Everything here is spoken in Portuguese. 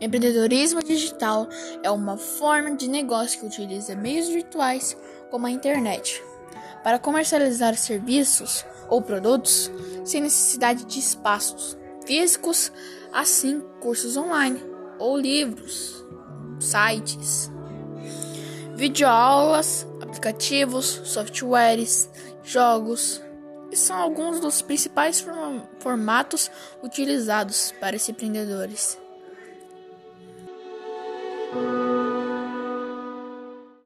Empreendedorismo digital é uma forma de negócio que utiliza meios virtuais como a internet para comercializar serviços ou produtos sem necessidade de espaços físicos, assim cursos online ou livros, sites, videoaulas, aplicativos, softwares, jogos. São alguns dos principais formatos utilizados para esses empreendedores. Thank you.